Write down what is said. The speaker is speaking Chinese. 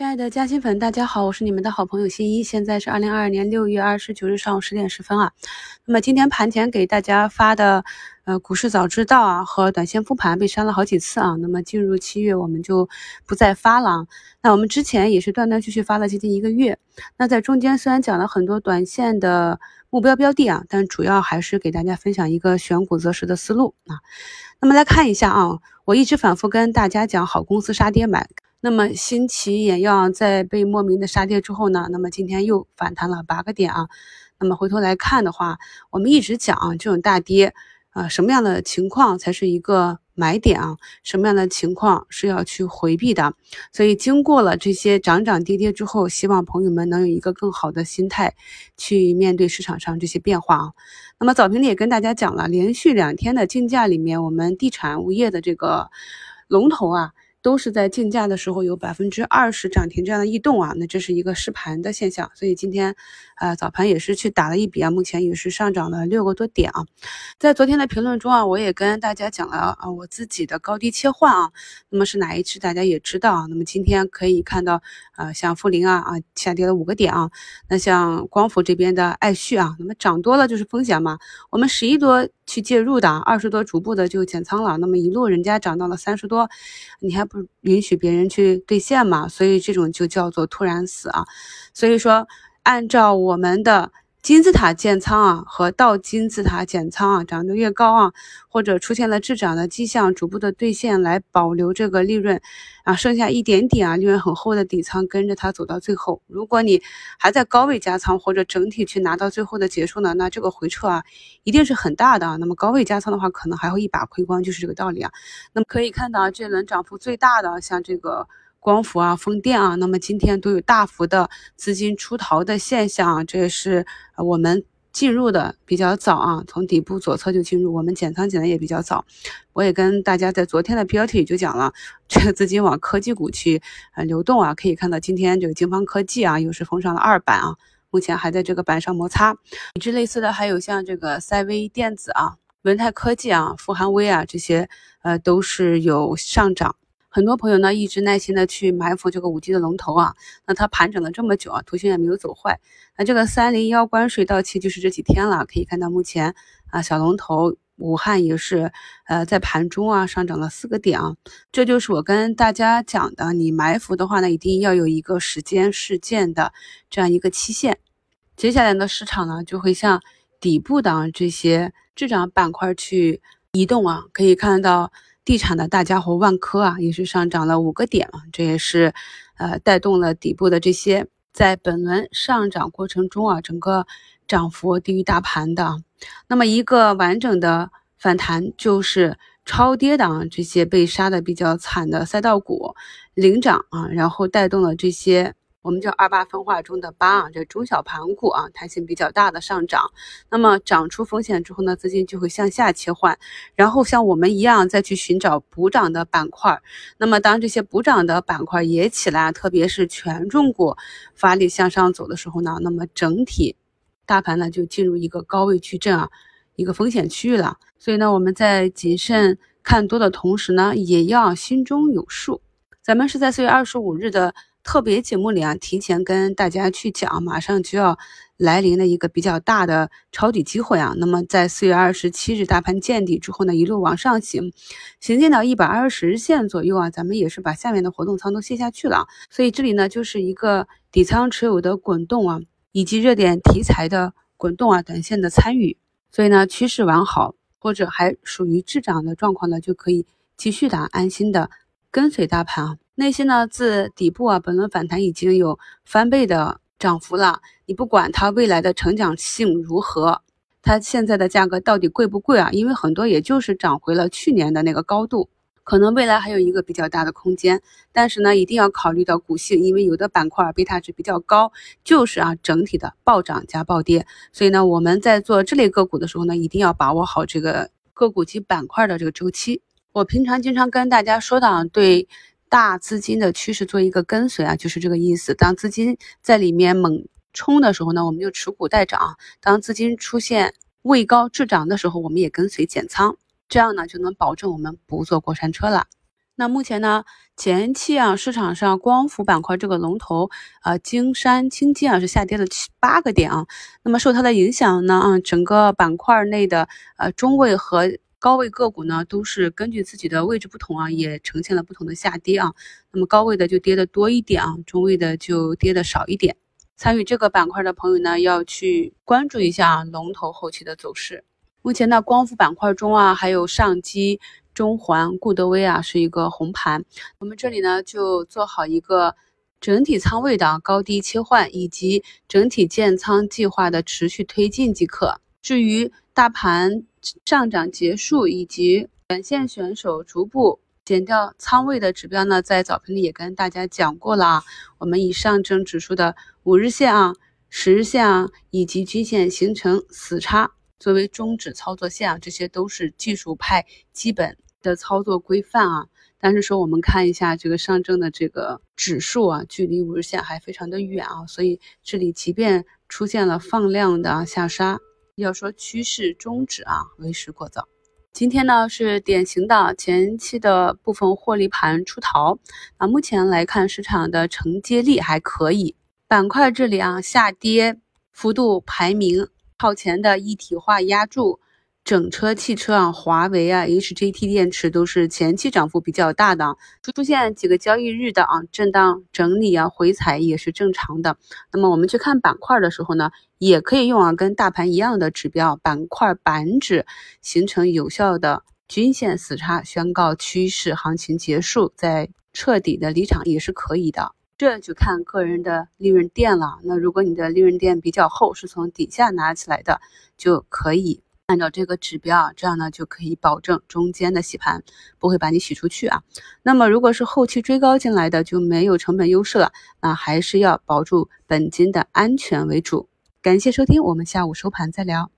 亲爱的嘉兴粉，大家好，我是你们的好朋友新一。现在是二零二二年六月二十九日上午十点十分啊。那么今天盘前给大家发的呃股市早知道啊和短线复盘被删了好几次啊。那么进入七月我们就不再发了。那我们之前也是断断续续发了接近一个月。那在中间虽然讲了很多短线的目标标的啊，但主要还是给大家分享一个选股择时的思路啊。那么来看一下啊，我一直反复跟大家讲，好公司杀跌买。那么新奇眼药在被莫名的杀跌之后呢，那么今天又反弹了八个点啊。那么回头来看的话，我们一直讲啊这种大跌啊，什么样的情况才是一个买点啊？什么样的情况是要去回避的？所以经过了这些涨涨跌跌之后，希望朋友们能有一个更好的心态去面对市场上这些变化啊。那么早评里也跟大家讲了，连续两天的竞价里面，我们地产物业的这个龙头啊。都是在竞价的时候有百分之二十涨停这样的异动啊，那这是一个试盘的现象，所以今天，呃，早盘也是去打了一笔啊，目前也是上涨了六个多点啊。在昨天的评论中啊，我也跟大家讲了啊，我自己的高低切换啊，那么是哪一只大家也知道啊。那么今天可以看到，呃，像富临啊啊下跌了五个点啊，那像光伏这边的爱旭啊，那么涨多了就是风险嘛，我们十一多去介入的，二十多逐步的就减仓了，那么一路人家涨到了三十多，你还。不允许别人去兑现嘛，所以这种就叫做突然死啊。所以说，按照我们的金字塔建仓啊和倒金字塔减仓啊，涨得越高啊，或者出现了滞涨的迹象，逐步的兑现来保留这个利润啊，剩下一点点啊，利润很厚的底仓跟着它走到最后。如果你还在高位加仓或者整体去拿到最后的结束呢，那这个回撤啊一定是很大的啊。那么高位加仓的话，可能还会一把亏光，就是这个道理啊。那么可以看到这轮涨幅最大的像这个。光伏啊，风电啊，那么今天都有大幅的资金出逃的现象，这也是我们进入的比较早啊，从底部左侧就进入，我们减仓减的也比较早。我也跟大家在昨天的标题就讲了，这个资金往科技股去呃流动啊，可以看到今天这个京方科技啊，又是封上了二板啊，目前还在这个板上摩擦。与之类似的还有像这个赛微电子啊、文泰科技啊、富含微啊这些，呃，都是有上涨。很多朋友呢一直耐心的去埋伏这个五 G 的龙头啊，那它盘整了这么久啊，图形也没有走坏。那这个三零幺关税到期就是这几天了，可以看到目前啊小龙头武汉也是呃在盘中啊上涨了四个点啊，这就是我跟大家讲的，你埋伏的话呢，一定要有一个时间事件的这样一个期限。接下来的市场呢就会向底部的这些滞涨板块去移动啊，可以看到。地产的大家伙万科啊，也是上涨了五个点啊，这也是，呃，带动了底部的这些，在本轮上涨过程中啊，整个涨幅低于大盘的。那么一个完整的反弹就是超跌的啊这些被杀的比较惨的赛道股领涨啊，然后带动了这些。我们叫二八分化中的八啊，这中小盘股啊，弹性比较大的上涨。那么涨出风险之后呢，资金就会向下切换，然后像我们一样再去寻找补涨的板块。那么当这些补涨的板块也起来，特别是权重股发力向上走的时候呢，那么整体大盘呢就进入一个高位矩阵啊，一个风险区域了。所以呢，我们在谨慎看多的同时呢，也要心中有数。咱们是在四月二十五日的。特别节目里啊，提前跟大家去讲，马上就要来临的一个比较大的抄底机会啊。那么在四月二十七日大盘见底之后呢，一路往上行，行进到一百二十日线左右啊，咱们也是把下面的活动仓都卸下去了。所以这里呢，就是一个底仓持有的滚动啊，以及热点题材的滚动啊，短线的参与。所以呢，趋势完好或者还属于滞涨的状况呢，就可以继续的安心的跟随大盘啊。那些呢？自底部啊，本轮反弹已经有翻倍的涨幅了。你不管它未来的成长性如何，它现在的价格到底贵不贵啊？因为很多也就是涨回了去年的那个高度，可能未来还有一个比较大的空间。但是呢，一定要考虑到股性，因为有的板块贝塔值比较高，就是啊整体的暴涨加暴跌。所以呢，我们在做这类个股的时候呢，一定要把握好这个个股及板块的这个周期。我平常经常跟大家说的，对。大资金的趋势做一个跟随啊，就是这个意思。当资金在里面猛冲的时候呢，我们就持股待涨；当资金出现位高滞涨的时候，我们也跟随减仓，这样呢就能保证我们不坐过山车了。那目前呢，前期啊市场上光伏板块这个龙头啊，金山清金啊是下跌了七八个点啊。那么受它的影响呢，啊整个板块内的呃中位和高位个股呢，都是根据自己的位置不同啊，也呈现了不同的下跌啊。那么高位的就跌的多一点啊，中位的就跌的少一点。参与这个板块的朋友呢，要去关注一下龙头后期的走势。目前呢，光伏板块中啊，还有上机。中环、固德威啊是一个红盘，我们这里呢就做好一个整体仓位的高低切换，以及整体建仓计划的持续推进即可。至于大盘上涨结束以及短线选手逐步减掉仓位的指标呢，在早评里也跟大家讲过了啊。我们以上证指数的五日线啊、十日线啊以及均线形成死叉。作为终止操作线啊，这些都是技术派基本的操作规范啊。但是说我们看一下这个上证的这个指数啊，距离五日线还非常的远啊，所以这里即便出现了放量的下杀，要说趋势终止啊，为时过早。今天呢是典型的前期的部分获利盘出逃啊。目前来看，市场的承接力还可以，板块这里啊下跌幅度排名。靠前的一体化压住，整车汽车啊，华为啊，HJT 电池都是前期涨幅比较大的，出现几个交易日的啊震荡整理啊回踩也是正常的。那么我们去看板块的时候呢，也可以用啊跟大盘一样的指标，板块板指形成有效的均线死叉，宣告趋势行情结束，再彻底的离场也是可以的。这就看个人的利润垫了。那如果你的利润垫比较厚，是从底下拿起来的，就可以按照这个指标啊，这样呢就可以保证中间的洗盘不会把你洗出去啊。那么如果是后期追高进来的，就没有成本优势了，那还是要保住本金的安全为主。感谢收听，我们下午收盘再聊。